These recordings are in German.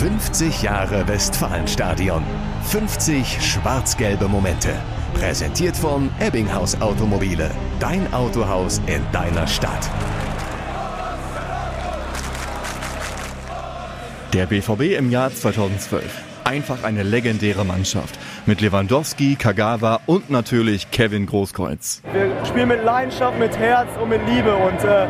50 Jahre Westfalenstadion. 50 schwarz-gelbe Momente. Präsentiert von Ebbinghaus Automobile. Dein Autohaus in deiner Stadt. Der BVB im Jahr 2012. Einfach eine legendäre Mannschaft. Mit Lewandowski, Kagawa und natürlich Kevin Großkreuz. Wir spielen mit Leidenschaft, mit Herz und mit Liebe und äh,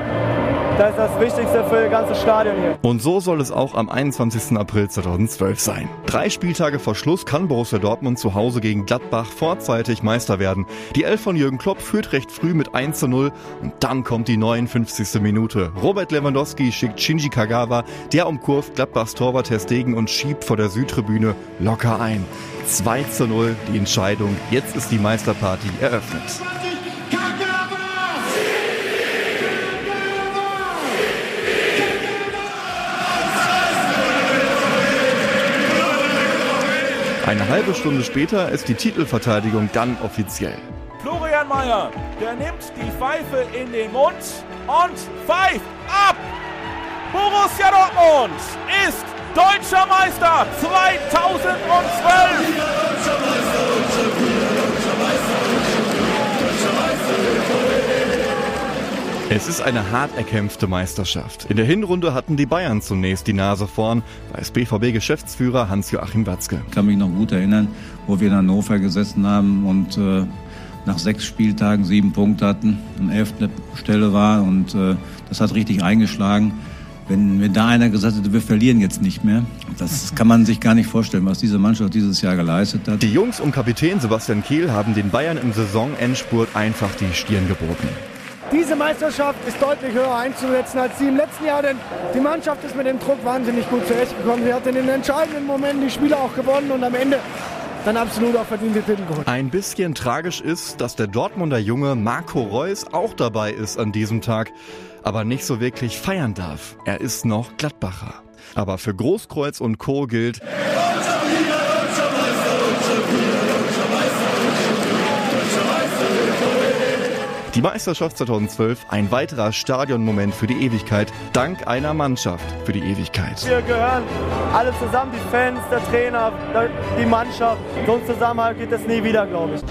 das ist das Wichtigste für das ganze Stadion hier. Und so soll es auch am 21. April 2012 sein. Drei Spieltage vor Schluss kann Borussia Dortmund zu Hause gegen Gladbach vorzeitig Meister werden. Die Elf von Jürgen Klopp führt recht früh mit 1 zu 0 und dann kommt die 59. Minute. Robert Lewandowski schickt Shinji Kagawa, der umkurvt Gladbachs Torwart Stegen und schiebt vor der Südtribüne locker ein. 2 zu 0 die Entscheidung. Jetzt ist die Meisterparty eröffnet. Eine halbe Stunde später ist die Titelverteidigung dann offiziell. Florian Mayer, der nimmt die Pfeife in den Mund und pfeift ab. Borussia Dortmund ist deutscher Meister 2012. Es ist eine hart erkämpfte Meisterschaft. In der Hinrunde hatten die Bayern zunächst die Nase vorn, weiß BVB-Geschäftsführer Hans-Joachim Watzke. Ich kann mich noch gut erinnern, wo wir in Hannover gesessen haben und äh, nach sechs Spieltagen sieben Punkte hatten, an elfter Stelle war und äh, das hat richtig eingeschlagen. Wenn mir da einer gesagt hätte, wir verlieren jetzt nicht mehr, das kann man sich gar nicht vorstellen, was diese Mannschaft dieses Jahr geleistet hat. Die Jungs um Kapitän Sebastian Kehl haben den Bayern im Saisonendspurt einfach die Stirn geboten. Diese Meisterschaft ist deutlich höher einzusetzen als die im letzten Jahr, denn die Mannschaft ist mit dem Druck wahnsinnig gut zurechtgekommen. Sie hat in den entscheidenden Momenten die Spiele auch gewonnen und am Ende dann absolut auch verdiente Titel geholt. Ein bisschen tragisch ist, dass der Dortmunder Junge Marco Reus auch dabei ist an diesem Tag, aber nicht so wirklich feiern darf. Er ist noch Gladbacher. Aber für Großkreuz und Co. gilt, Die Meisterschaft 2012, ein weiterer Stadionmoment für die Ewigkeit, dank einer Mannschaft für die Ewigkeit. Wir gehören alle zusammen, die Fans, der Trainer, die Mannschaft. So ein Zusammenhalt geht es nie wieder, glaube ich.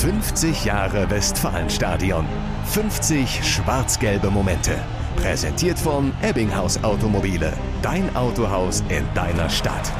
50 Jahre Westfalenstadion. 50 schwarz-gelbe Momente. Präsentiert von Ebbinghaus Automobile. Dein Autohaus in deiner Stadt.